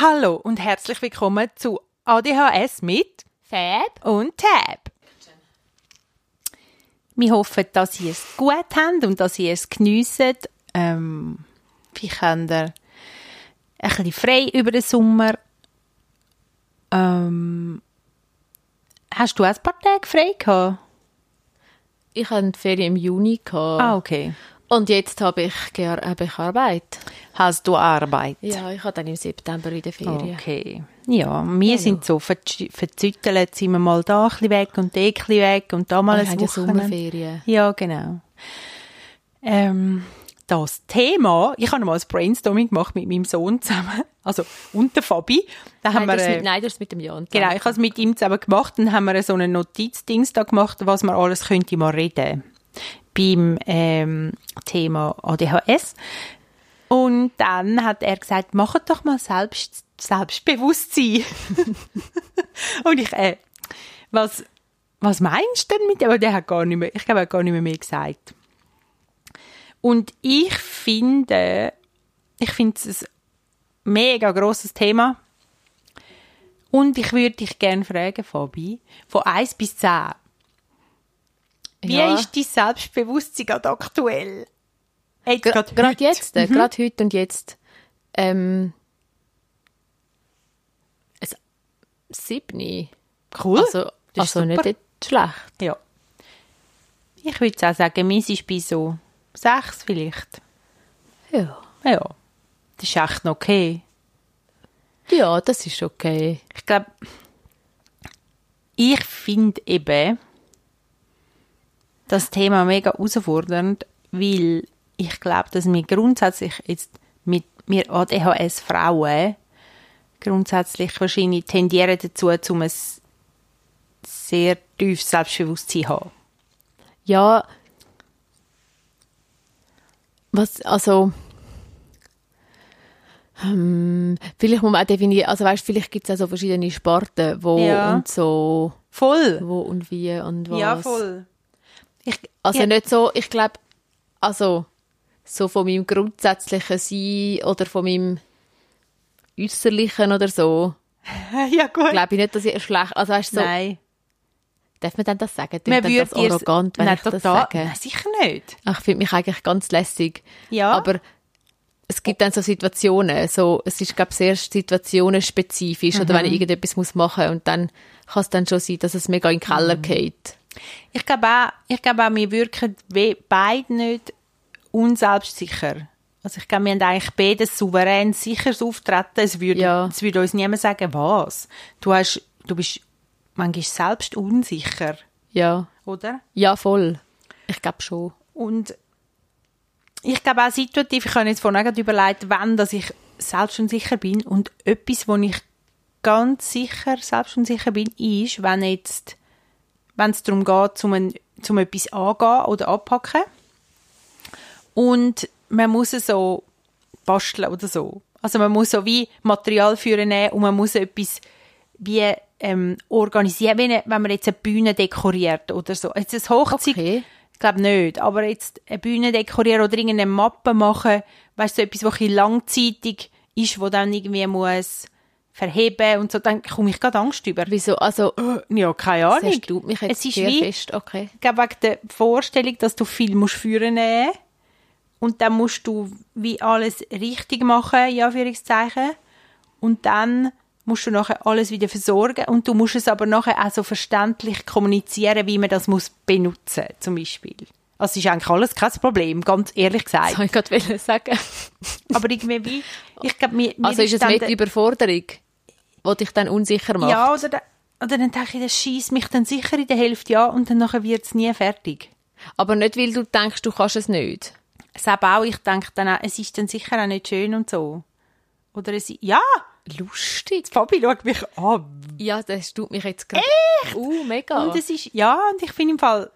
Hallo und herzlich willkommen zu ADHS mit Fab und Tab. Wir hoffen, dass ihr es gut habt und dass ihr es geniessen. Ähm, vielleicht habt ihr ein bisschen frei über den Sommer. Ähm, hast du auch ein paar Tage frei gehabt? Ich hatte Ferien im Juni. Gehabt. Ah, okay. Und jetzt habe ich, habe ich Arbeit. Hast du Arbeit? Ja, ich habe dann im September in der Ferien. Okay. Ja, wir sind so verz- verzüttelt, sind wir mal da ein bisschen weg und da ein bisschen weg und da mal Wir ein haben ja Wochenende. Sommerferien. Ja, genau. Ähm, das Thema, ich habe mal ein Brainstorming gemacht mit meinem Sohn zusammen, also und der Fabi. Da haben Nein, das wir, ist äh, mit, nein, das ist mit dem Jan. genau, ich habe es mit ihm zusammen gemacht und haben wir so einen Notizdings da gemacht, was man alles könnte mal reden beim ähm, Thema ADHS. Und dann hat er gesagt, macht doch mal selbst, Selbstbewusstsein. und ich, äh, was, was meinst du denn mit dem? Aber der hat gar nicht mehr, ich glaube, er hat gar nicht mehr, mehr gesagt. Und ich finde, ich finde es ein mega grosses Thema. Und ich würde dich gerne fragen, Fabi, von 1 bis 10. Wie Ja. ist dein Selbstbewusstsein gerade aktuell? Jetzt Gra- gerade Gerade heute. jetzt, äh, gerade heute und jetzt. Ähm, ein Siebni. Cool. Also, Das ist also nicht super. jetzt schlecht. Ja. Ich würde auch sagen, meins ist bei so 6 vielleicht. Ja. Ja. Das ist echt noch okay. Ja, das ist okay. Ich glaube, ich finde eben das Thema mega herausfordernd, weil ich glaube, dass wir grundsätzlich jetzt mit wir ADHS-Frauen grundsätzlich wahrscheinlich tendieren dazu, um ein sehr tiefes Selbstbewusstsein zu haben. Ja. Was, also. Hm, vielleicht muss man auch definieren, also weißt, vielleicht gibt es auch so verschiedene Sparten, wo Ja. und so, Voll. wo und wie und was. Ja, voll. Ich, Also ja, nicht so, ich glaube, also so von meinem grundsätzlichen Sein oder von meinem Äußerlichen oder so, ja, gut. glaube ich nicht, dass ich schlecht, also weißt so, Nein. Darf man denn das sagen? Man dann das würde dir's- arrogant, wenn Nein, ich das total- sage? Nein, sicher nicht. Ach, Ich finde mich eigentlich ganz lässig. Ja. Aber es gibt dann so Situationen, so, es ist, glaube ich, sehr situationenspezifisch, oder wenn Mhm. ich irgendetwas muss machen und dann kann es dann schon sein, dass es mega in den Keller Mhm. geht. Ich glaube auch, ich glaube auch, wir wirken beide nicht unselbstsicher. Also ich glaube, wir haben eigentlich beide souverän sicheres Auftreten. Es würde, Ja. es würde uns niemand sagen, was. Du hast, du bist manchmal selbst unsicher, Ja. oder? Ja, voll. Ich glaube schon. Und ich glaube auch situativ, ich habe jetzt vorhin gerade überlegt, wann dass ich selbst unsicher bin und etwas, wo ich ganz sicher selbst unsicher bin, ist, wenn jetzt, wenn es darum geht, zum, ein, zum etwas angehen oder anpacken und man muss es so basteln oder so. Also man muss so wie Material führen nehmen und man muss etwas wie ähm, organisieren, wie eine, wenn man jetzt eine Bühne dekoriert oder so. Jetzt ein Hochzeit, Okay. ich glaube nicht, aber jetzt eine Bühne dekorieren oder irgendeine Mappe machen, weißt du, so etwas, was ein langzeitig ist, wo dann irgendwie muss verheben und so, dann komme ich gerade Angst über. Wieso? Also, Ja, keine Ahnung. erstaunt mich jetzt es ist wie, fest. Okay. ich glaube, wegen der Vorstellung, dass du viel musst führen nehmen und dann musst du wie alles richtig machen, ja, Anführungszeichen. Und dann musst du nachher alles wieder versorgen und du musst es aber nachher auch so verständlich kommunizieren, wie man das muss benutzen, zum Beispiel. Also es ist eigentlich alles kein Problem, ganz ehrlich Das gesagt. wollte ich gerade sagen. Aber irgendwie wie, ich glaube, mir, mir Also ist es die Überforderung, die dich dann unsicher macht? Ja, oder, da- oder dann denke ich, das schießt mich dann sicher in der Hälfte an und dann nachher wird es nie fertig. Aber nicht, weil du denkst, du kannst es nicht. Selbst auch, ich denke dann auch, es ist dann sicher auch nicht schön und so. Oder es ja, Lustig. Fabi schaut mich an. Ja, das tut mich jetzt gerade. Echt? Uh, mega. Und es ist, ja, und ich finde im Fall,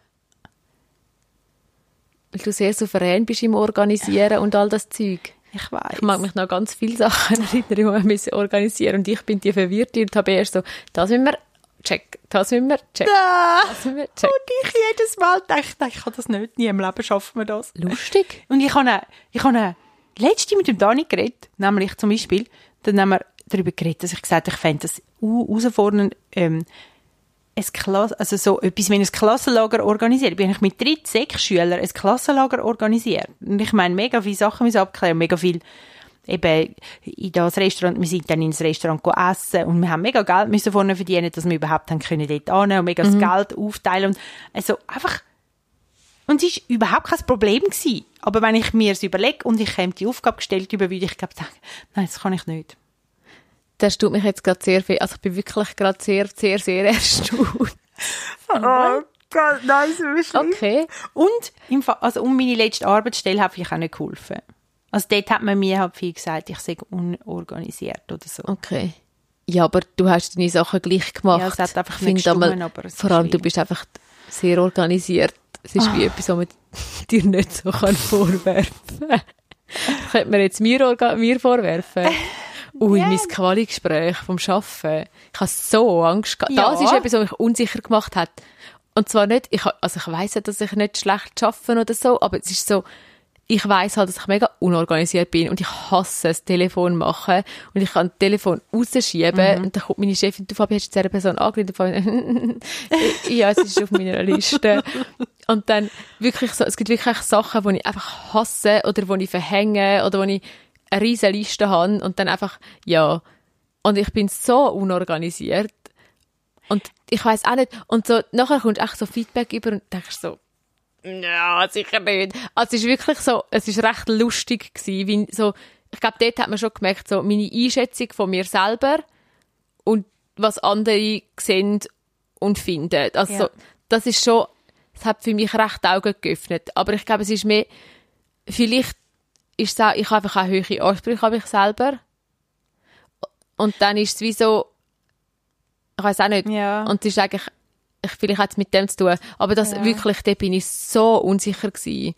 weil du sehr souverän bist im Organisieren und all das Zeug. ich weiß. Ich mag mich noch ganz viele Sachen erinnern, die wir müssen organisieren und ich bin die Verwirrte und habe erst so, das müssen wir check. Das müssen wir, check. Ah, Das müssen wir, check. und ich jedes Mal dachte, ich kann das nicht, nie im Leben schaffen wir das. Lustig. Und ich habe, ich habe letzte mit dem Dani geredet, nämlich zum Beispiel, dann haben wir darüber geredet, dass ich gesagt habe, ich fände das herausfordernd, ähm, ein Klasse, also so etwas wie ein Klassenlager organisiert. Bin ich mit drei Sek-Schülern ein Klassenlager organisiert. Und ich meine, mega viele Sachen müssen abklären, mega viel eben in das Restaurant, wir sind dann ins Restaurant essen und wir haben mega Geld müssen vorne verdienen, dass wir überhaupt haben können dort annehmen und mega das Geld aufteilen und also einfach und es war überhaupt kein Problem gewesen. Aber wenn ich mir es überlege und ich käme die Aufgabe gestellt über, würde ich glaube sagen, nein, das kann ich nicht. Das tut mich jetzt gerade sehr viel, also ich bin wirklich gerade sehr, sehr, sehr erstaunt. Oh Gott, nein, so. Okay. Und, im Fall, also um meine letzte Arbeitsstelle hat vielleicht auch nicht geholfen. Also dort hat man mir halt viel gesagt, ich sei unorganisiert oder so. Okay. Ja, aber du hast deine Sachen gleich gemacht. Ja, es hat einfach Ich nicht finde einmal, aber Vor allem, du bist einfach sehr organisiert. Es ist wie etwas, was man dir nicht so kann vorwerfen kann. Könnte man jetzt mir, mir vorwerfen. Ui, Ja. mein Quali-Gespräch vom Arbeiten. Ich habe so Angst gehabt. Ja. Das ist etwas, was mich unsicher gemacht hat. Und zwar nicht, ich, also ich weiss ja, dass ich nicht schlecht arbeite oder so, aber es ist so, ich weiss halt, dass ich mega unorganisiert bin und ich hasse das Telefon machen und ich kann das Telefon rausschieben und dann kommt meine Chefin, du Fabi, hast du dieser Person angerufen? ja, es ist auf meiner Liste. Und dann wirklich so, es gibt wirklich Sachen, die ich einfach hasse oder die ich verhänge oder wo ich eine riesige Liste habe und dann einfach, ja. Und ich bin so unorganisiert und ich weiß auch nicht, und so, nachher kommt echt so Feedback über und denkst so, ja, sicher nicht. Also es ist wirklich so, es ist recht lustig gewesen, wie so, ich glaube, dort hat man schon gemerkt, so meine Einschätzung von mir selber und was andere sehen und finden. Also Ja. das ist schon, es hat für mich recht Augen geöffnet. Aber ich glaube, es ist mehr, vielleicht ist es auch, ich habe einfach auch hohe Ansprüche an mich selber. Und dann ist es wie so, ich weiß auch nicht, Ja. und es ist eigentlich, ich, vielleicht hat es mit dem zu tun, aber das Ja. wirklich, da bin ich so unsicher gewesen.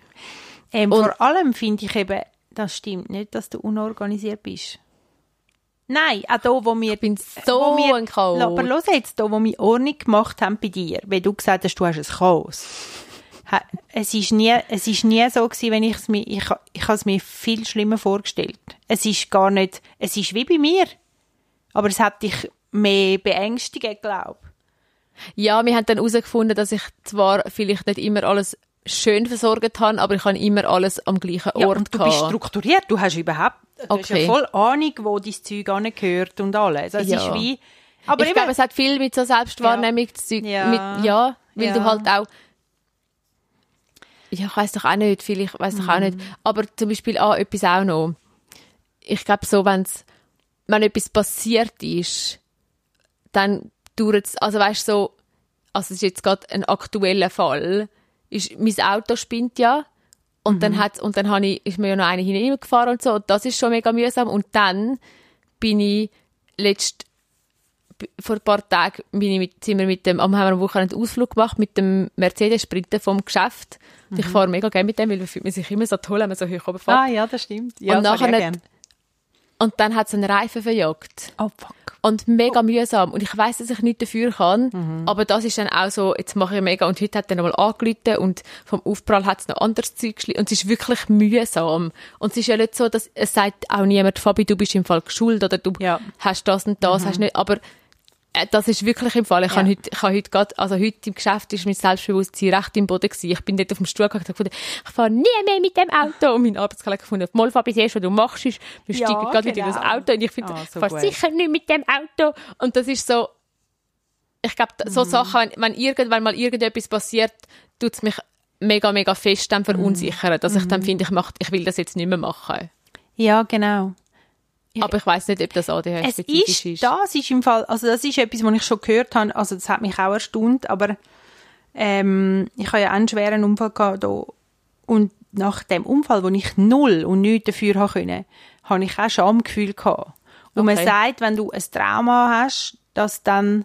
Ähm, Und- vor allem finde ich eben, das stimmt nicht, dass du unorganisiert bist. Nein, auch da, wo wir... Ich bin so wo wir, ein Chaot. Aber los jetzt, da, wo wir Ordnung gemacht haben bei dir, weil du gesagt hast, du hast ein Chaos. Es ist nie, es ist nie so gewesen, wenn ich es mir, ich, ich habe es mir viel schlimmer vorgestellt. Es ist gar nicht, es ist wie bei mir. Aber es hat dich mehr beängstigt, glaube Ja, wir haben dann herausgefunden, dass ich zwar vielleicht nicht immer alles schön versorgt habe, aber ich habe immer alles am gleichen Ja, Ort und du bist gehabt. strukturiert, du hast überhaupt, du hast ja Okay. voll Ahnung, wo dein Zeug angehört und alles. Also Es Ja. ist wie, aber ich glaube, es hat viel mit so Selbstwahrnehmung zu tun. Ja. Mit, ja, weil Ja. du halt auch ja, ich weiß doch auch nicht, vielleicht weiß doch auch nicht. Aber zum Beispiel auch etwas auch noch. Ich glaube so, wenn's, wenn etwas passiert ist, dann dauert es, also weißt so, also es ist jetzt gerade ein aktueller Fall, ist, mein Auto spinnt ja und dann hat und dann habe ich, ist mir ja noch eine hineingefahren und so und das ist schon mega mühsam und dann bin ich letzt vor ein paar Tagen bin ich mit, sind wir mit dem, am haben wir am Wochenende einen Ausflug gemacht mit dem Mercedes-Sprinter vom Geschäft. Und ich fahre mega gerne mit dem, weil man fühlt sich immer so toll, wenn man so hoch oben fährt. ah ja, das stimmt. Ja, und nachher gern. Und dann hat es einen Reifen verjagt. Oh fuck. Und mega mühsam. Und ich weiß, dass ich nichts dafür kann. Aber das ist dann auch so, jetzt mache ich mega. Und heute hat er nochmal angerufen und vom Aufprall hat es noch anderes Zeug geschli- Und es ist wirklich mühsam. Und es ist ja nicht so, dass es sagt auch niemand, Fabi, du bist im Fall geschult oder du Ja. hast das und das, hast nicht. Aber das ist wirklich im Fall. Ich Ja. habe heute, ich habe heute gerade, also heute im Geschäft ist mein Selbstbewusstsein recht im Boden gewesen. Ich bin dort auf dem Stuhl gegangen und gefunden, ich fahre nie mehr mit dem Auto. Und mein Arbeitskollege gefunden, mal Fabi, siehst du, was du machst, ist, wir Ja, steigen gerade wieder in das genau. Auto. Und ich finde, Ah, ich so fahre gut. sicher nicht mit dem Auto. Und das ist so, ich glaube, Mhm. so Sachen, wenn, wenn, irgend, wenn mal irgendetwas passiert, tut es mich mega, mega fest dann Mhm. verunsichern, dass ich dann finde, ich, mach, ich will das jetzt nicht mehr machen. Ja, genau. Aber ich weiß nicht, ob das Es ADHS-spezifisch ist, das ist im Fall, also das ist etwas, was ich schon gehört habe, also das hat mich auch erstaunt, aber ähm, ich habe ja einen schweren Unfall gehabt da. und nach dem Unfall, wo ich null und nichts dafür haben können, habe ich auch Schamgefühl gehabt. Und man Okay. sagt, wenn du ein Trauma hast, dass dann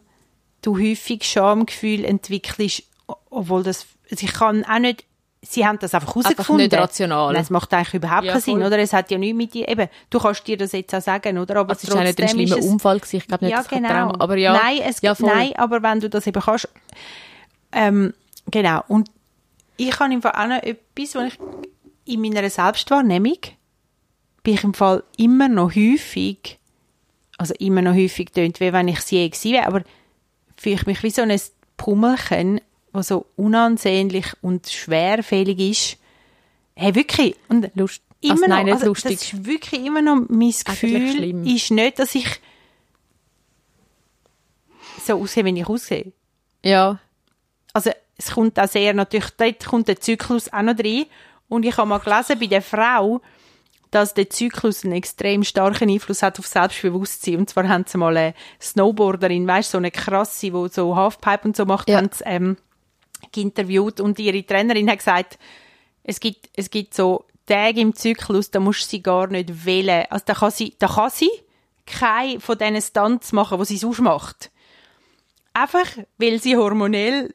du häufig Schamgefühl entwickelst, obwohl das, also ich kann auch nicht sie haben das einfach Einfach herausgefunden. nicht rational. Nein, es macht eigentlich überhaupt Ja, keinen Sinn, oder? Es hat ja nichts mit dir, eben, du kannst dir das jetzt auch sagen, oder? Aber Also es war nicht ein schlimmer es- Unfall, gewesen. ich glaube nicht, ja, genau. Trauma aber ja. Nein, es, ja, voll. nein, aber wenn du das eben kannst, ähm, genau. Und ich habe im Fall auch noch etwas, was ich in meiner Selbstwahrnehmung bin ich im Fall immer noch häufig, also immer noch häufig tönt, wie wenn ich es je gewesen wäre, aber fühle ich mich wie so ein Pummelchen, das so unansehnlich und schwerfällig ist. Hey, wirklich. Und Lust. immer also, nein, noch, also, lustig. Das ist wirklich immer noch mein Gefühl, ist nicht, dass ich so aussehe, wie ich aussehe. Ja, Also es kommt auch sehr natürlich, dort kommt der Zyklus auch noch rein. Und ich habe mal gelesen bei der Frau, dass der Zyklus einen extrem starken Einfluss hat auf Selbstbewusstsein. Und zwar haben sie mal eine Snowboarderin, weißt so eine krasse, die so Halfpipe und so macht, Ja. haben sie, ähm, interviewt und ihre Trainerin hat gesagt, es gibt, es gibt so Tage im Zyklus, da musst du sie gar nicht wählen. Also da kann sie, da kann sie keine von diesen Stunts machen, die sie sonst macht. Einfach, weil sie hormonell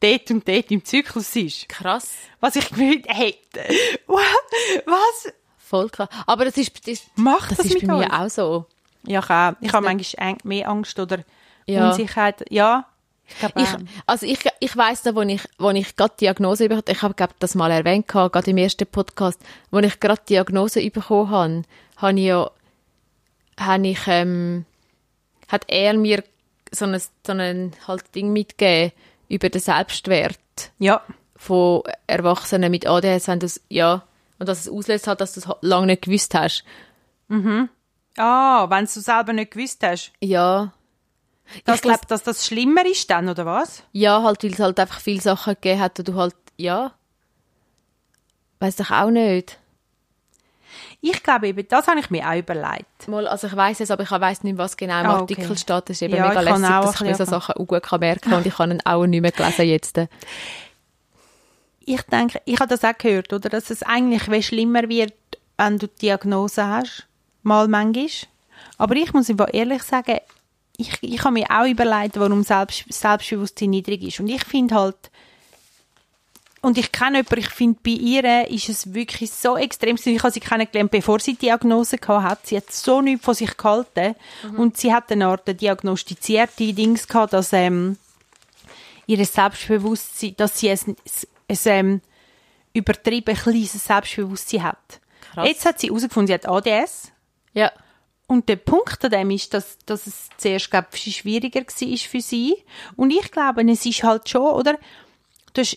dort und dort im Zyklus ist. krass. Was ich gefühlt, hey, was? Voll krass. Aber das ist, das, Macht das das ist bei mir auch so. Ja, ich auch. Ich habe manchmal mehr Angst oder Ja. Unsicherheit. Ja, ich glaube Ich, auch. also ich, ich weiss noch, wo ich, wo ich gerade die Diagnose bekommen ich habe glaub, das mal erwähnt, gerade im ersten Podcast, wo ich gerade die Diagnose bekommen habe, habe ich ja, habe ich, ähm, hat er mir so ein, so ein halt Ding mitgegeben über den Selbstwert Ja, von Erwachsenen mit ADHS, wenn das, ja, und dass es auslöst hat, dass du es lange nicht gewusst hast. ah, wenn du selber nicht gewusst hast. Ja. Das ich glaube, glaub, dass das schlimmer ist dann, oder was? Ja, halt, weil es halt einfach viele Sachen gegeben hat, wo du halt, ja, weiß doch auch nicht. Ich glaube eben, das habe ich mir auch überlegt. Mal, also ich weiß es, aber ich weiss nicht, was genau im Ah, okay. Artikel steht. Das ist eben Ja, mega lässig, auch dass ich mir so Sachen auch gut kann merken kann und ich habe ihn auch nicht mehr gelesen jetzt. Ich denke, ich habe das auch gehört, oder? Dass es eigentlich schlimmer wird, wenn du die Diagnose hast. Mal manchmal. Aber ich muss ehrlich sagen, ich, ich habe mir auch überlegt, warum Selbst, Selbstbewusstsein niedrig ist. Und ich finde halt, und ich kenne jemanden, ich finde, bei ihr ist es wirklich so extrem. Ich habe sie kennengelernt, bevor sie die Diagnose gehabt hat. Sie hat so nichts von sich gehalten. Und sie hat eine Art diagnostizierte Dings gehabt, dass, ähm, ihr Selbstbewusstsein, dass sie ein, ein, ähm, übertrieben kleines Selbstbewusstsein hat. Krass. Jetzt hat sie herausgefunden, sie hat ADS. Ja. Und der Punkt an dem ist, dass, dass es zuerst, glaube ich, schwieriger war für sie. Und ich glaube, es ist halt schon, oder? Du hast,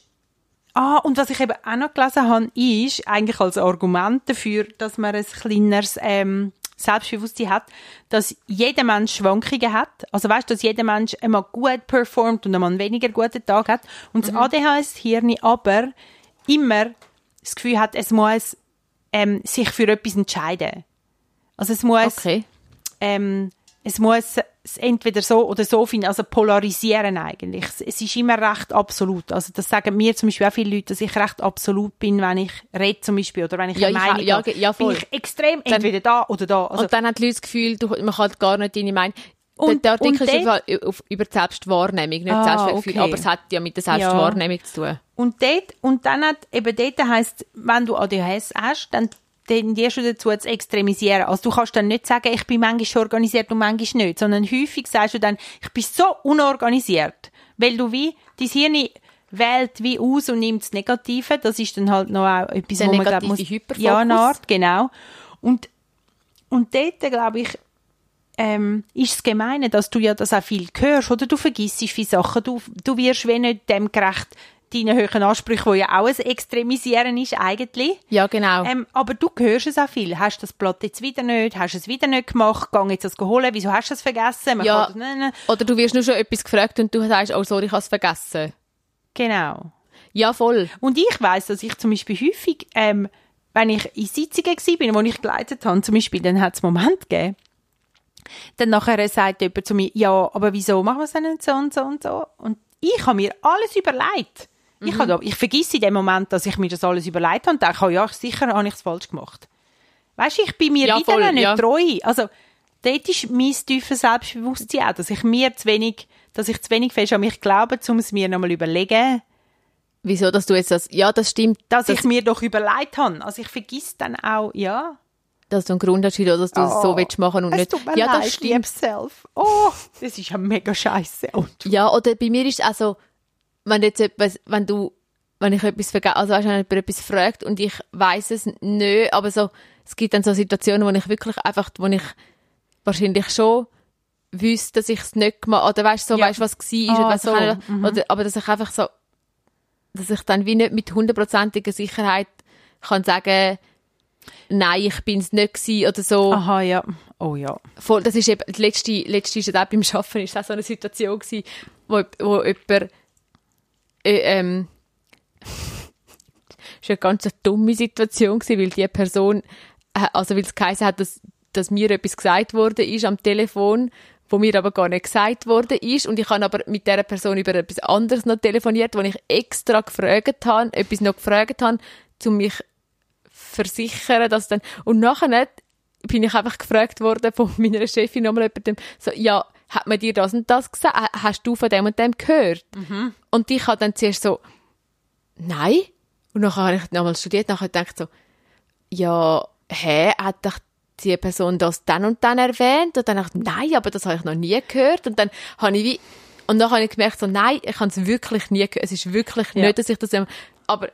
ah, und was ich eben auch noch gelesen habe, ist, eigentlich als Argument dafür, dass man ein kleineres, ähm, Selbstbewusstsein hat, dass jeder Mensch Schwankungen hat. Also weißt, dass jeder Mensch einmal gut performt und einmal einen weniger guten Tag hat. Und das ADHS-Hirn aber immer das Gefühl hat, es muss ähm, sich für etwas entscheiden. Also es muss, Okay. ähm, es muss es entweder so oder so finden, also polarisieren eigentlich. Es, ist immer recht absolut. Also das sagen mir zum Beispiel auch viele Leute, dass ich recht absolut bin, wenn ich rede zum Beispiel oder wenn ich Ja, eine Meinung ja, ja, voll. Bin ich extrem entweder da oder da. Also, und dann hat die Leute das Gefühl, du, man kann gar nicht deine Meinung... Und- der, Artikel und ist Fall auf, über die Selbstwahrnehmung, nicht Ah, Selbstwertgefühl, okay. aber es hat ja mit der Selbstwahrnehmung zu tun. Und dort, und dann hat, eben dort heisst, wenn du ADHS hast, dann tendierst du dazu zu extremisieren. Also du kannst dann nicht sagen, ich bin manchmal organisiert und manchmal nicht, sondern häufig sagst du dann, ich bin so unorganisiert, weil du wie, dein Hirn wählt wie aus und nimmt das Negative, das ist dann halt noch auch etwas, Der wo man glaub, negative muss, Hyperfokus. ja, eine Art, genau. Und, und dort, glaube ich, ähm, ist es gemeine, dass du ja das auch viel hörst, oder du vergisst viele Sachen, du, du wirst wenn nicht dem gerecht, deinen hohen Ansprüchen, die ja auch ein Extremisieren ist eigentlich. Ja, genau. Ähm, aber du hörst es auch viel. Hast du das Blatt jetzt wieder nicht? Hast du es wieder nicht gemacht? Gang jetzt das holen? Wieso hast du es vergessen? Man Ja. nein, nein. Oder du wirst nur schon etwas gefragt und du sagst, oh sorry, ich habe es vergessen. Genau. Ja, voll. Und ich weiß, dass ich zum Beispiel häufig, ähm, wenn ich in Sitzungen war, wo ich geleitet habe, zum Beispiel, dann hat es Moment gegeben, dann nachher sagt jemand zu mir, ja, aber wieso machen wir es denn so und so und so? Und ich habe mir alles überlegt. Ich, Mhm. habe, ich vergesse in dem Moment, dass ich mir das alles überlegt habe und denke, oh ja, sicher habe ich es falsch gemacht. Weißt du, ich bin mir Ja, wieder voll, nicht ja. treu. Also, dort ist mein tiefes Selbstbewusstsein auch, dass ich mir zu wenig, dass ich zu wenig fest an mich glaube, um es mir nochmal überlegen, Wieso, dass du jetzt das, ja, das stimmt, Dass dass, ich mir doch überlegt habe. Also ich vergiss dann auch, ja. dass du einen Grund hast, dass du es so willst machen und Oh, es nicht. tut mir ja, leid, das stimmt. Self. Oh, das ist ja mega scheiße. Ja, oder bei mir ist es also, wenn jetzt etwas, wenn du, wenn ich etwas vergesse, also weißt, wenn jemand etwas fragt und ich weiß es nicht, aber so, es gibt dann so Situationen, wo ich wirklich einfach, wo ich wahrscheinlich schon wüsste, dass ich es nicht gemacht oder weißt so, Ja. weißt was war, Ah, oder weißt, so, keine- oder, aber dass ich einfach so, dass ich dann wie nicht mit hundertprozentiger Sicherheit kann sagen, nein, ich bin es nicht gewesen, oder so. Aha, ja. Oh ja. Voll, das ist eben, die letzte, letzte ist auch beim Arbeiten, ist auch so eine Situation gewesen, wo, wo jemand, äh, ähm, ist eine ganz dumme Situation gewesen, weil die Person, äh, also weil es geheißen hat, dass, dass mir etwas gesagt worden ist am Telefon, wo mir aber gar nicht gesagt worden ist. Und ich habe aber mit dieser Person über etwas anderes noch telefoniert, wo ich extra gefragt habe, etwas noch gefragt habe, um mich versichern, dass dann, und nachher bin ich einfach gefragt worden von meiner Chefin nochmal jemandem, so, ja, hat man dir das und das gesagt? Ha- Hast du von dem und dem gehört? Und ich habe dann zuerst so, nein. Und nachher habe ich nochmal studiert, nachher gedacht so, ja, hä, hat doch die Person das dann und dann erwähnt? Und dann dachte ich, nein, aber das habe ich noch nie gehört. Und dann habe ich wie, und dann habe ich gemerkt so, nein, ich habe es wirklich nie gehört. Es ist wirklich Ja. nicht, dass ich das, aber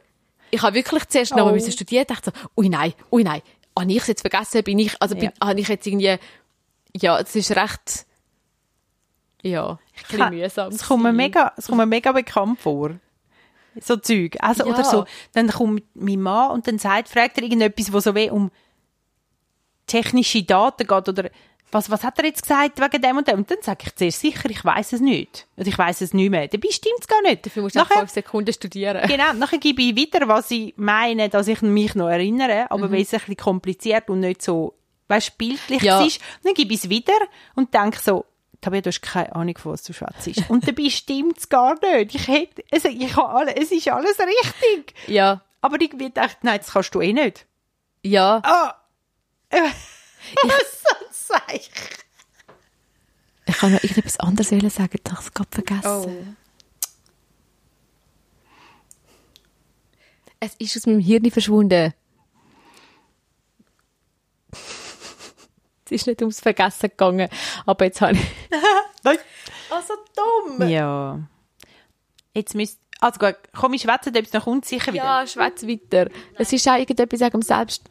ich habe wirklich zuerst Oh. mal müssen studieren, dachte so, ui nein, ui nein, habe ich es jetzt vergessen, bin ich, also bin, Ja. habe ich jetzt irgendwie, ja, es ist recht, ja, ein bisschen mühsam. Es kommt mir mega, es kommt mir mega bekannt vor. So Zeug. Also, Ja. oder so. Dann kommt mein Mann und dann sagt, fragt er irgendetwas, wo so weh um technische Daten geht oder was, was hat er jetzt gesagt wegen dem und dem? Und dann sage ich zuerst sicher, ich weiß es nicht. Und ich weiß es nicht mehr. Dabei stimmt es gar nicht. Dafür musst du Nachher- fünf Sekunden studieren. Genau, nachher gebe ich wieder, was ich meine, dass ich mich noch erinnere, aber Mhm. weil es ein bisschen kompliziert und nicht so, weißt, bildlich Ja. ist, dann gebe ich es wieder und denke so, Tabea, du hast keine Ahnung, von was du schwätzt. Und dabei stimmt es gar nicht. Ich hätte, also ich habe alle, es ist alles richtig. Ja, Aber ich habe gedacht, nein, das kannst du eh nicht. ja, Ah! was sag ich? ich kann noch irgendetwas anderes sagen, ich habe es gerade vergessen. Es ist aus meinem Hirn verschwunden. ist nicht ums Vergessen gegangen, aber jetzt habe ich... Nein. Also dumm! Ja. Jetzt müsst, also gut, komm, ich schwätze, ob es noch kommt, sicher wieder. Ja, schwätz weiter. Es ist auch irgendetwas wegen dem Selbst...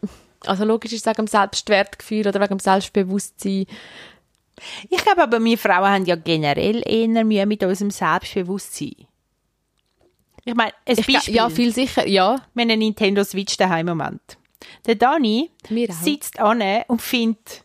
Also logisch ist es wegen dem Selbstwertgefühl oder wegen dem Selbstbewusstsein. Ich glaube aber, wir Frauen haben ja generell eher Mühe mit unserem Selbstbewusstsein. Ich meine, ein Ich, Beispiel. ja, viel sicher, ja. Wir haben eine Nintendo Switch daheim im Moment. Der Dani sitzt an und findet,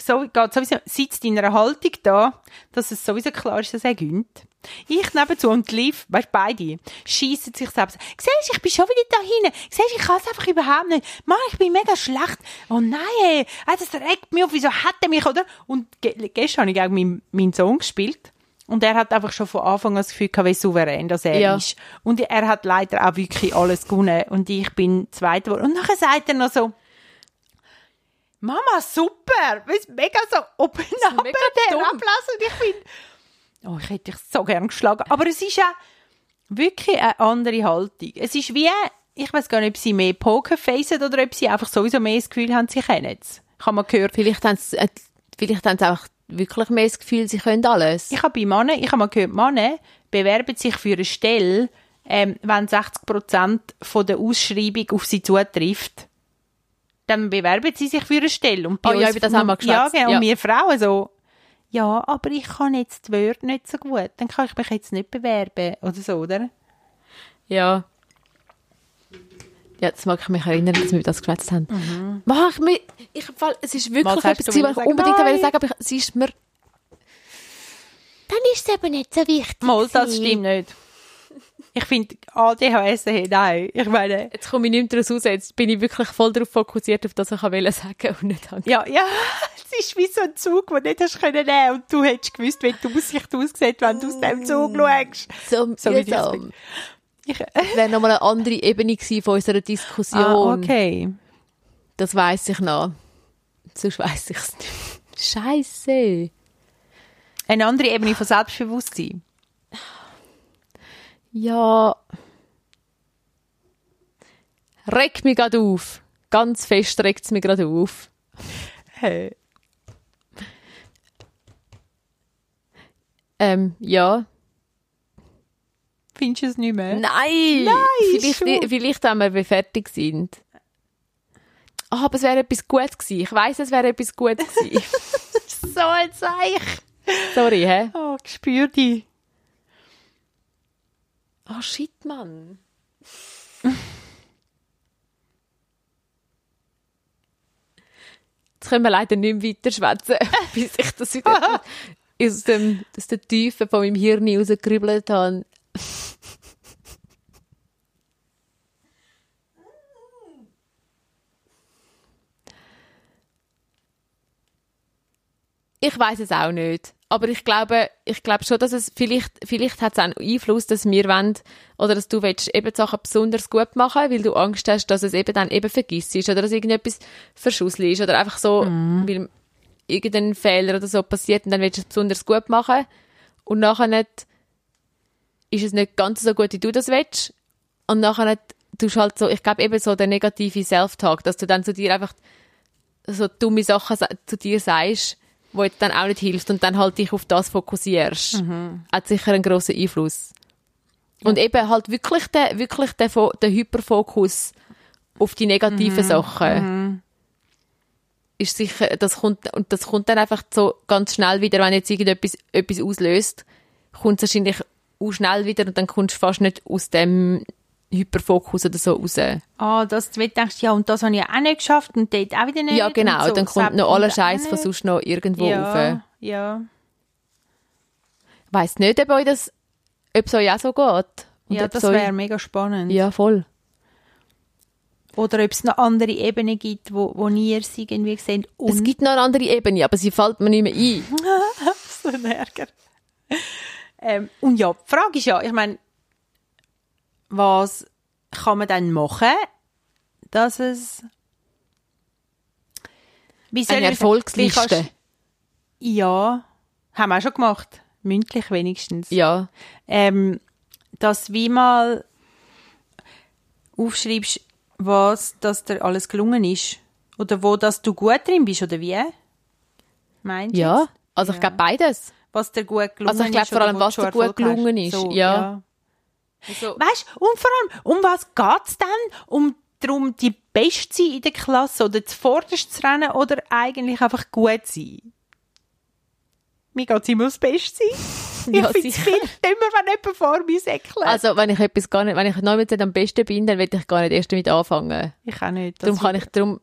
so, geht sowieso, sitzt in einer Haltung da, dass es sowieso klar ist, dass er gönnt. Ich nebenzu und Liv, weißt du, beide, schiessen sich selbst. Siehst du, ich bin schon wieder da hinten. Siehst du, ich kann es einfach überhaupt nicht. Mann, ich bin mega schlecht. Oh nein, ey, das regt mich auf. Wieso hat er mich, oder? Und ge gestern habe ich auch meinen mein Sohn gespielt. Und er hat einfach schon von Anfang an das Gefühl gehabt, wie souverän das er Ja. ist. Und er hat leider auch wirklich alles gewonnen. Und ich bin Zweiter geworden. Und nachher sagt er noch so, Mama, super! Ist mega so oben ab, der dumm. Ablass. Und ich bin, oh, ich hätte dich so gern geschlagen. Aber es ist ja wirklich eine andere Haltung. Es ist wie, ich weiß gar nicht, ob sie mehr Pokerfacen oder ob sie einfach sowieso mehr das Gefühl haben, sie kennen es. Ich habe mal gehört, Vielleicht haben sie, äh, vielleicht haben sie auch wirklich mehr das Gefühl, sie können alles. ich habe bei Männern, ich habe mal gehört, Männer bewerben sich für eine Stelle, ähm, wenn 60 Prozent von der Ausschreibung auf sie zutrifft. Dann bewerben sie sich für eine Stelle. Und bei Oh ja, über das haben wir Ja, geschwätzt, ja. Und wir Frauen so, ja, aber ich kann jetzt die Wörter nicht so gut. Dann kann ich mich jetzt nicht bewerben. Oder so, oder? Ja. Ja, jetzt mag ich mich erinnern, dass wir über das geschwätzt haben. Mach mich, ich, fall- es ist wirklich Was etwas, was ich unbedingt Nein. wollte sagen, aber ich, es ist mir... Dann ist es eben nicht so wichtig. Mal, das stimmt nicht. Ich finde, ADHS, hey, nein. Ich meine, Jetzt komme ich nicht mehr daraus raus, jetzt bin ich wirklich voll darauf fokussiert, auf das ich wollte sagen und nicht an. ja, ja, es ist wie so ein Zug, den du nicht hast können nehmen und du hättest gewusst, wie die Aussicht aussieht, wenn du aus dem Zug schaust. So, So wie mühsam. Ich, Das wäre nochmal eine andere Ebene gewesen von unserer Diskussion. ah, okay. Das weiss ich noch. Sonst weiss ich es nicht. Scheiße. Eine andere Ebene von Selbstbewusstsein. Ja. Regt mich gerade auf. Ganz fest regt es mich gerade auf. Hey. Ähm, ja. Findest du es nicht mehr? Nein! Nein, vielleicht, vielleicht, wenn wir fertig sind. Ah, aber es wäre etwas Gutes gewesen. Ich weiss, es wäre etwas Gutes gewesen. So ein Zeich. Sorry, hä? Oh, ich spür dich. Oh, shit, Mann. Jetzt können wir leider nicht mehr weiter schwätzen, bis ich das wieder aus, dem, aus der Tiefe von meinem Hirn rausgekribbelt habe. Ich weiß es auch nicht. Aber ich glaube, ich glaube schon, dass es vielleicht, vielleicht hat es einen Einfluss, dass wir wollen, oder dass du willst eben Sachen besonders gut machen, weil du Angst hast, dass es eben dann eben vergisst oder dass irgendetwas verschusselig ist oder einfach so, weil irgendein Fehler oder so passiert und dann willst du es besonders gut machen und nachher nicht, ist es nicht ganz so gut, wie du das willst und nachher nicht, tust halt so, ich glaube eben so der negative Self-Talk, dass du dann zu dir einfach so dumme Sachen sa- zu dir sagst, wo jetzt dann auch nicht hilft und dann halt dich auf das fokussierst. Hat sicher einen grossen Einfluss. Und eben halt wirklich der, wirklich der, der Hyperfokus auf die negativen Sachen. Ist sicher, das kommt, und das kommt dann einfach so ganz schnell wieder, wenn jetzt irgendetwas, etwas auslöst, kommt es wahrscheinlich auch schnell wieder und dann kommst du fast nicht aus dem Hyperfokus oder so raus. Ah, dass du denkst, ja, und das habe ich auch nicht geschafft und dort auch wieder nicht. Ja, genau, so. dann kommt noch aller Scheiß von sonst noch irgendwo rauf. Ja, ja. Weiss nicht, ob euch das, ob es euch auch so geht. Und Ja, das euch- wäre mega spannend. Ja, voll. Oder ob es noch andere Ebenen gibt, wo, wo ihr es irgendwie seht. Es gibt noch eine andere Ebene, aber sie fällt mir nicht mehr ein. so ein Ärger. ähm, und ja, die Frage ist ja, ich meine, was kann man dann machen, dass es wie soll Eine ich Erfolgsliste. kannst- Ja, haben wir auch schon gemacht. Mündlich wenigstens. Ja. ähm, dass wie mal aufschreibst, was, dass dir alles gelungen ist. Oder wo, dass du gut drin bist, oder wie? Meinst du Ja. jetzt? Also ich glaube beides. Was dir gut gelungen Also ich glaube ist. vor allem, was dir gut Erfolg hast. gelungen ist. So, Ja. Weißt du, und vor allem, um was geht's denn? Um darum, die Beste zu sein in der Klasse oder zuvorderst zu rennen oder eigentlich einfach gut zu sein? Mir geht's immer ums Beste sein. Ja, ich finde es viel dümmer, wenn jemand vor mir säckelt. Also wenn ich etwas gar nicht, wenn ich noch nicht am besten bin, dann will ich gar nicht erst damit anfangen. ich auch nicht. Darum kann ich, darum,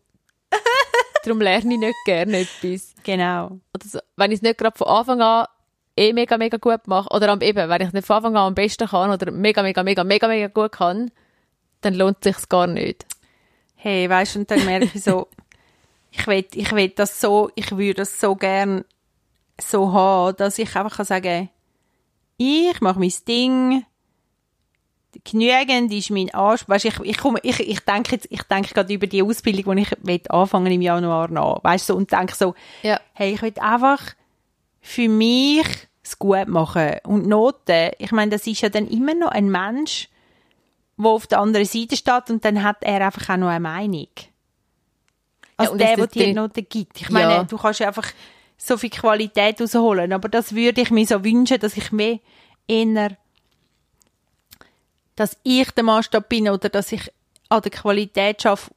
darum lerne ich nicht gerne etwas. Genau. Oder so, wenn ich es nicht gerade von Anfang an eh mega, mega gut mache, oder am, eben, wenn ich nicht von Anfang an am besten kann, oder mega, mega, mega, mega, mega gut kann, dann lohnt es sich gar nicht. Hey, weißt du, und dann merke ich so, ich will, ich will das so, ich würde das so gern so haben, dass ich einfach kann sagen, ich mache mein Ding, genügend ist mein Anspruch. Weißt, ich, ich, komme, ich, ich denke jetzt, ich denke gerade über die Ausbildung, die ich will anfangen im Januar nach, weißt du, so, und denke so, Ja. hey, ich will einfach für mich es gut machen. Und Noten, ich meine, das ist ja dann immer noch ein Mensch, der auf der anderen Seite steht und dann hat er einfach auch noch eine Meinung. Als und der, der dir die Noten gibt. Ich meine, Ja. du kannst ja einfach so viel Qualität rausholen, aber das würde ich mir so wünschen, dass ich mehr eher, dass ich der Maßstab bin oder dass ich an der Qualität schaffe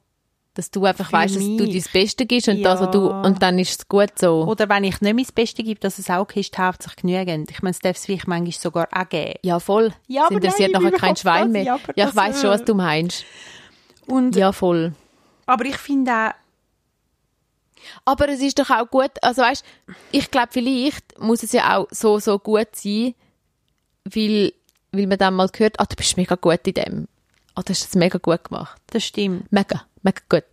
Dass du einfach weißt, dass du dein Beste gibst und das, was du, Ja. und dann ist es gut so. Oder wenn ich nicht mein Bestes gebe, dass es auch okay ist, hauptsächlich genügend. Ich meine, es darf es vielleicht manchmal sogar auch geben. Ja, voll. Ja, Es interessiert nein, nachher in kein Schwein mehr. das, ja, Ja, ich das, weiss schon, was äh, du meinst. Und, Ja, voll. Aber ich finde auch, Aber es ist doch auch gut, also weißt, ich glaube, vielleicht muss es ja auch so, so gut sein, weil, weil man dann mal hört, ah, du bist mega gut in dem. Ah, du hast es mega gut gemacht. das stimmt. Mega, mega gut.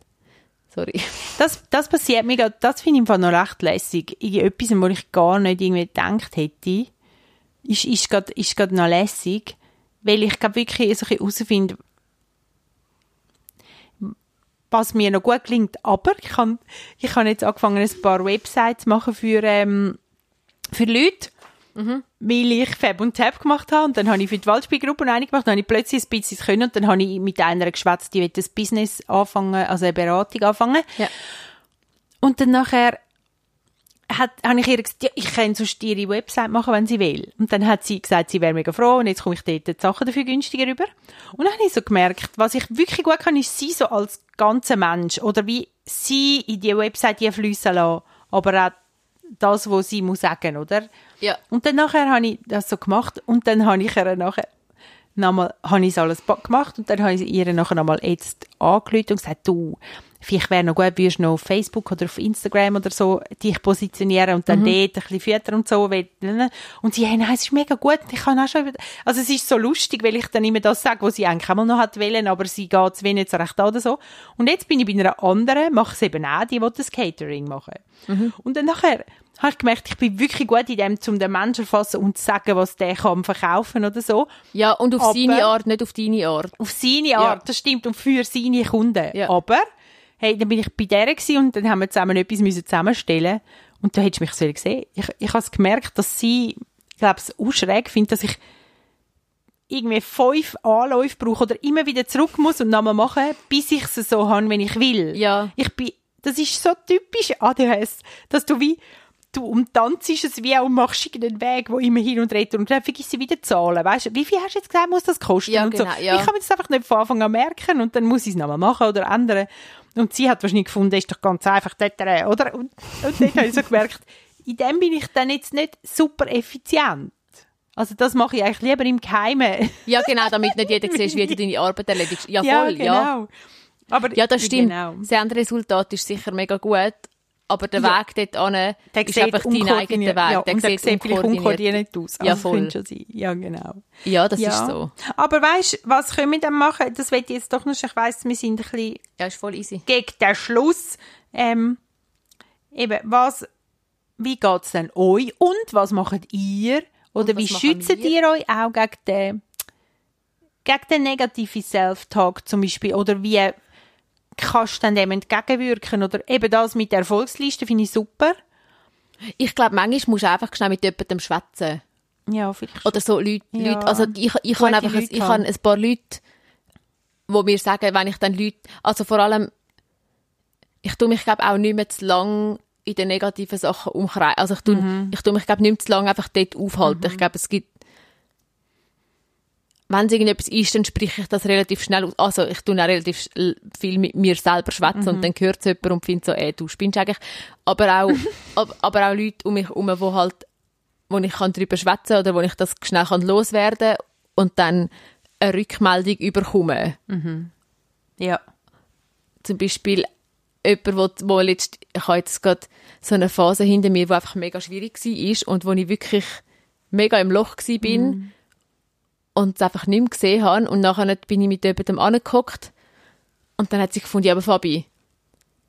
Sorry. Das, das passiert gerade, das finde ich Fall noch recht lässig. Etwas, wo ich gar nicht irgendwie gedacht hätte, ist, ist gerade, ist noch lässig, weil ich glaube wirklich so ein bisschen herausfinde, was mir noch gut klingt. Aber ich habe ich habe jetzt angefangen, ein paar Websites zu machen für, ähm, für Leute. Weil ich Fab und Tab gemacht habe und dann habe ich für die Waldspielgruppe eine gemacht, dann habe ich plötzlich ein bisschen können und dann habe ich mit einer geschwätzt, die will das Business anfangen, also eine Beratung anfangen. Ja. Und dann nachher hat, habe ich ihr gesagt, ja, ich kann sonst ihre Website machen, wenn sie will. Und dann hat sie gesagt, sie wäre mega froh und jetzt komme ich dort die Sachen dafür günstiger rüber. Und dann habe ich so gemerkt, was ich wirklich gut kann, ist sie so als ganzer Mensch oder wie sie in die Website die fließen lassen, aber auch das, was sie muss sagen, oder? Ja. Und dann nachher habe ich das so gemacht und dann habe ich ihr nachher nochmal, habe ich es alles gemacht und dann habe ich ihr nachher nochmal jetzt angerufen und gesagt, du, vielleicht wäre noch gut, würdest du noch auf Facebook oder auf Instagram oder so dich positionieren und dann dort ein bisschen füttern und so. weil- Und sie, hey, nein, es ist mega gut, ich kann auch schon, also es ist so lustig, weil ich dann immer das sage, was sie eigentlich auch mal noch hat wollen, aber sie geht es wenig so recht an oder so. Und jetzt bin ich bei einer anderen, mache es eben auch, die will das Catering machen. Und dann nachher habe ich gemerkt, ich bin wirklich gut in dem, um den Menschen zu fassen und zu sagen, was der kann verkaufen oder so. Ja, und auf Aber- seine Art, nicht auf deine Art. Auf seine Art, das stimmt, und für seine Kunden. Ja. Aber, hey, dann bin ich bei der gewesen und dann haben wir zusammen etwas müssen zusammenstellen und da hättest du mich so gesehen. Ich, ich habe gemerkt, dass sie, ich glaube, es auch schräg findet, dass ich irgendwie fünf Anläufe brauche oder immer wieder zurück muss und nochmal machen, bis ich es so habe, wenn ich will. Ja. Ich bin, das ist so typisch ADHS, dass du wie, du umtanzt es wie und machst irgendeinen Weg, wo immer hin und retour und dann vergisst du wieder Zahlen. Weißt du, wie viel hast du jetzt gesagt, muss das kosten? Ja, und so. genau, ja. Ich kann mir das einfach nicht von Anfang an merken und dann muss ich es nochmal machen oder ändern. Und sie hat wahrscheinlich gefunden, ist doch ganz einfach oder? Und, und dann habe ich so gemerkt, in dem bin ich dann jetzt nicht super effizient. Also das mache ich eigentlich lieber im Geheimen. Ja, genau, damit nicht jeder sieht, wie du deine Arbeit erledigst. Ja, voll, ja. genau. Aber, Ja, das stimmt. Genau. Das Endresultat ist sicher mega gut, aber der Ja. Weg dort an Der ist einfach dein eigener Weg. Ja, der und sieht sieht vielleicht unkoordiniert. aus. Ja, Also, voll. könnte schon sein. Ja, genau. Ja, das ja. ist so. Aber weißt du, was können wir dann machen? Das ich jetzt doch noch, ich weiss, wir sind ein bisschen Ja, ist voll easy. gegen den Schluss. Ähm, eben, was, wie geht's denn euch? Und was macht ihr? Oder wie schützt wir? ihr euch auch gegen den, gegen den negativen Self-Talk zum Beispiel? Oder wie kannst du dann dem entgegenwirken? Oder eben das mit der Erfolgsliste finde ich super. Ich glaube, manchmal musst du einfach schnell mit jemandem schwätzen. Ja, vielleicht. Oder so Leute, Ja. Leute also ich, ich habe einfach, ein, ich habe ein paar Leute, wo mir sagen, wenn ich dann Leute, also vor allem, ich tue mich, glaube auch nicht mehr zu lang in den negativen Sachen umkreisen. Also ich tue, Mhm. ich tue mich, glaube nicht mehr zu lange einfach dort aufhalten. Ich glaube, es gibt, wenn es irgendetwas ist, dann spreche ich das relativ schnell aus. Also ich tue auch relativ viel mit mir selber schwätzen Mhm. und dann hört es jemand und findet so, ey, du spinnst eigentlich. Aber auch, ab, aber auch Leute um mich herum, wo halt, wo ich kann drüber schwätzen oder wo ich das schnell kann loswerden und dann eine Rückmeldung überkomme. ja. Zum Beispiel jemand, wo, wo letzt, ich habe jetzt gerade so eine Phase hinter mir, die einfach mega schwierig war und wo ich wirklich mega im Loch war bin und es einfach nicht mehr gesehen habe und nachher bin ich mit jemandem angehockt und dann hat sie gefunden, ja, aber Fabi,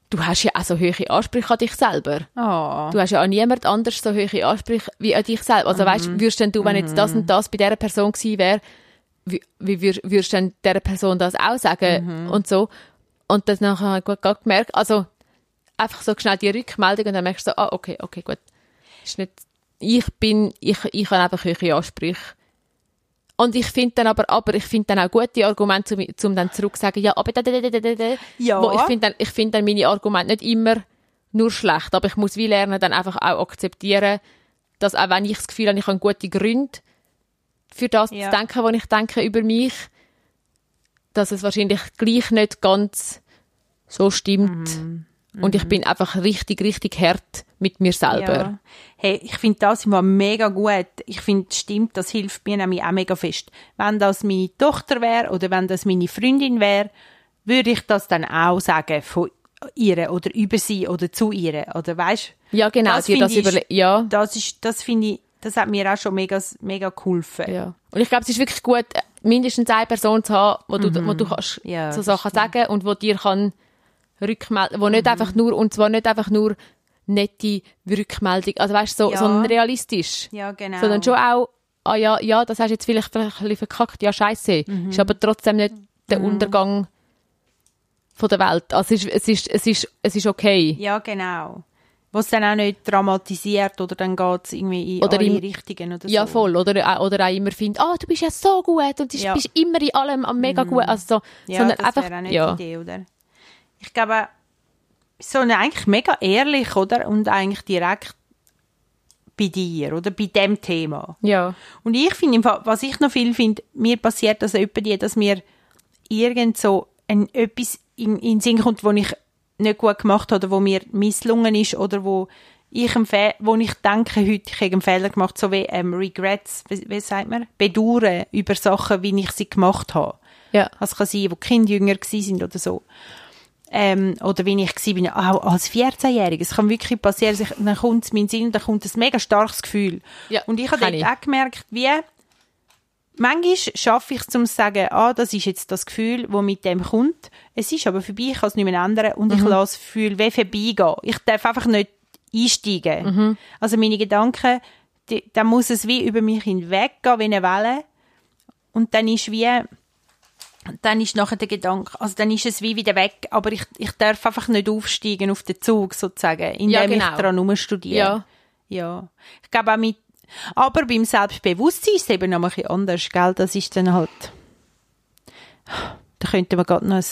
du hast ja auch so hohe Ansprüche an dich selber. Oh. Du hast ja an niemand anders so hohe Ansprüche wie an dich selber. Also weißt, würdest denn du, wenn jetzt das und das bei dieser Person gewesen wäre, wie, wie würd- würdest du denn dieser Person das auch sagen und so? Und das nachher habe ich gut gut gemerkt, also einfach so schnell die Rückmeldung und dann merkst du so, ah, okay, okay, gut. Ist nicht, ich bin, ich, ich habe einfach hohe Ansprüche. Und ich finde dann aber, aber ich finde dann auch gute Argumente, um, um dann zurück zu sagen, ja, aber da, da, da, da, da, da. Ja. Wo ich finde dann, ich finde dann meine Argumente nicht immer nur schlecht, aber ich muss wie lernen, dann einfach auch akzeptieren, dass auch wenn ich das Gefühl habe, ich habe gute Gründe für das Ja. zu denken, was ich denke über mich, dass es wahrscheinlich gleich nicht ganz so stimmt. Mhm. Und ich bin einfach richtig, richtig hart mit mir selber. Ja. Hey, ich finde das immer mega gut. Ich finde, stimmt, das hilft mir nämlich auch mega fest. Wenn das meine Tochter wäre oder wenn das meine Freundin wäre, würde ich das dann auch sagen von ihr oder über sie oder zu ihr. Oder weißt Ja, genau, Das dir das überle ja. das ist, das finde ich, das hat mir auch schon mega, mega geholfen. Ja. Und ich glaube, es ist wirklich gut, mindestens eine Person zu haben, wo du, wo du kannst Mhm. Ja, so Sachen sagen und wo dir kann rückmelden, wo nicht Mhm. einfach nur, und zwar nicht einfach nur nette Rückmeldung, also weißt du, so, Ja. sondern realistisch. Ja, genau. Sondern schon auch, ah ja, ja, das hast du jetzt vielleicht, vielleicht ein bisschen verkackt, ja, scheiße. Mhm. Ist aber trotzdem nicht der Untergang von der Welt. Also es ist, es ist, es ist, es ist okay. Ja, genau. Was dann auch nicht dramatisiert oder dann geht es irgendwie in Oder alle im- Richtungen oder Ja, so. voll. Oder, auch- oder auch immer findet, ah, du bist ja so gut und du Ja. bist immer in allem am mega gut. Also so, Ja, sondern das einfach, auch nicht ja. die Idee, oder? Ich glaube, so eine eigentlich mega ehrlich, oder? Und eigentlich direkt bei dir, oder? Bei dem Thema. Ja. Und ich finde, was ich noch viel finde, mir passiert das die, dass mir irgend so ein, etwas in, in den Sinn kommt, wo ich nicht gut gemacht habe, oder wo mir misslungen ist, oder wo ich, wo ich denke, heute ich habe einen Fehler gemacht, so wie ähm, Regrets, wie, wie sagt man? Bedauern über Sachen, wie ich sie gemacht habe. Ja. Das kann sein, wo die Kinder jünger sind oder so. Ähm, oder wenn ich gewesen bin, auch als 14-Jährige. Es kann wirklich passieren, dass ich, dann kommt es in den Sinn und dann kommt ein mega starkes Gefühl. Ja, und ich habe dort ich. auch gemerkt, wie manchmal schaffe ich es, um zu sagen, ah, das ist jetzt das Gefühl, das mit dem kommt. Es ist aber vorbei, ich kann es nicht mehr ändern und Mhm. ich lasse das Gefühl wie vorbeigehen. Ich darf einfach nicht einsteigen. Mhm. Also meine Gedanken, dann muss es wie über mich hinweggehen wie eine Welle. Und dann ist wie, dann ist nachher der Gedanke, also dann ist es wie wieder weg, aber ich, ich darf einfach nicht aufsteigen auf den Zug sozusagen, indem Ja, ich genau. daran rumstudiere. Ja. Ja. Ich glaube auch mit, aber beim Selbstbewusstsein ist es eben noch ein bisschen anders, gell? Das ist dann halt, da könnten wir gerade noch ein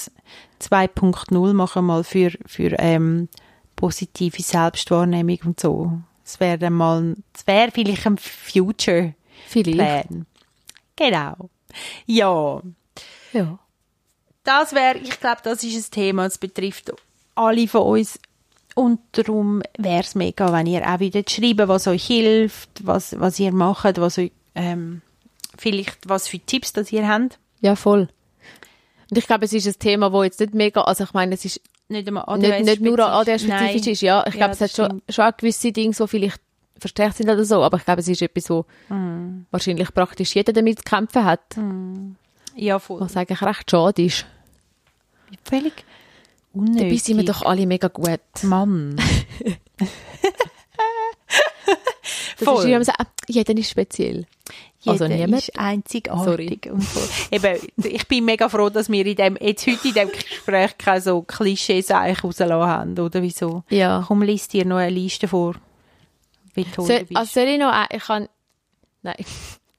2.0 machen, mal für, für ähm, positive Selbstwahrnehmung und so. Das wäre dann mal, das wäre vielleicht ein Future Vielleicht. Plan. Genau. Ja. Ja. Das wäre, ich glaube, das ist ein Thema, das betrifft alle von uns. Und darum wäre es mega, wenn ihr auch wieder schreiben, was euch hilft, was, was ihr macht, was euch, ähm, vielleicht was für Tipps das ihr habt. Ja, voll. Und ich glaube, es ist ein Thema, wo jetzt nicht mega, also ich meine, es ist Nicht, einmal nicht, nicht nur ADHS-spezifisch ist, ja. Ich Ja, glaube, es hat schon, stimmt. schon auch gewisse Dinge, die vielleicht verstärkt sind oder so, aber ich glaube, es ist etwas, wo Mhm. wahrscheinlich praktisch jeder damit zu kämpfen hat, Ja, voll. was eigentlich recht schade ist. Völlig Dabei unnötig. sind wir doch alle mega gut. Mann. Das Voll. ist wie man sagt, jeder ist speziell. Also Jeder niemand. ist einzigartig und so. Eben, ich bin mega froh, dass wir in dem, jetzt heute in dem Gespräch keine so Klischees eigentlich rausgelassen haben, oder wieso? Ja. Komm, liest dir noch eine Liste vor, wie toll Soll, du bist. also soll ich noch, ein- ich kann, nein,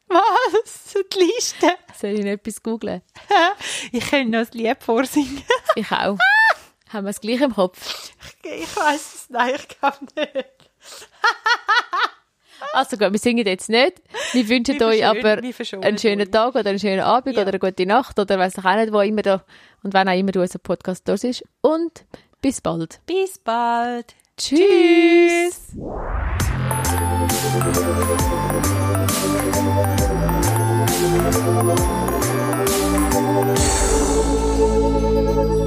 Was? Die Liste? soll ich noch etwas googlen? Ich könnte noch ein Lied vorsingen. Ich auch. Haben wir es gleich im Kopf? Ich weiss es, nein, ich glaube nicht. Also gut, wir singen jetzt nicht. Wir wünschen euch aber einen schönen. Tag oder einen schönen Abend Ja. oder eine gute Nacht oder weiß ich auch nicht, wo immer da und wann auch immer du unser Podcast durch ist. Und bis bald. Bis bald. Tschüss. Thank Thank you.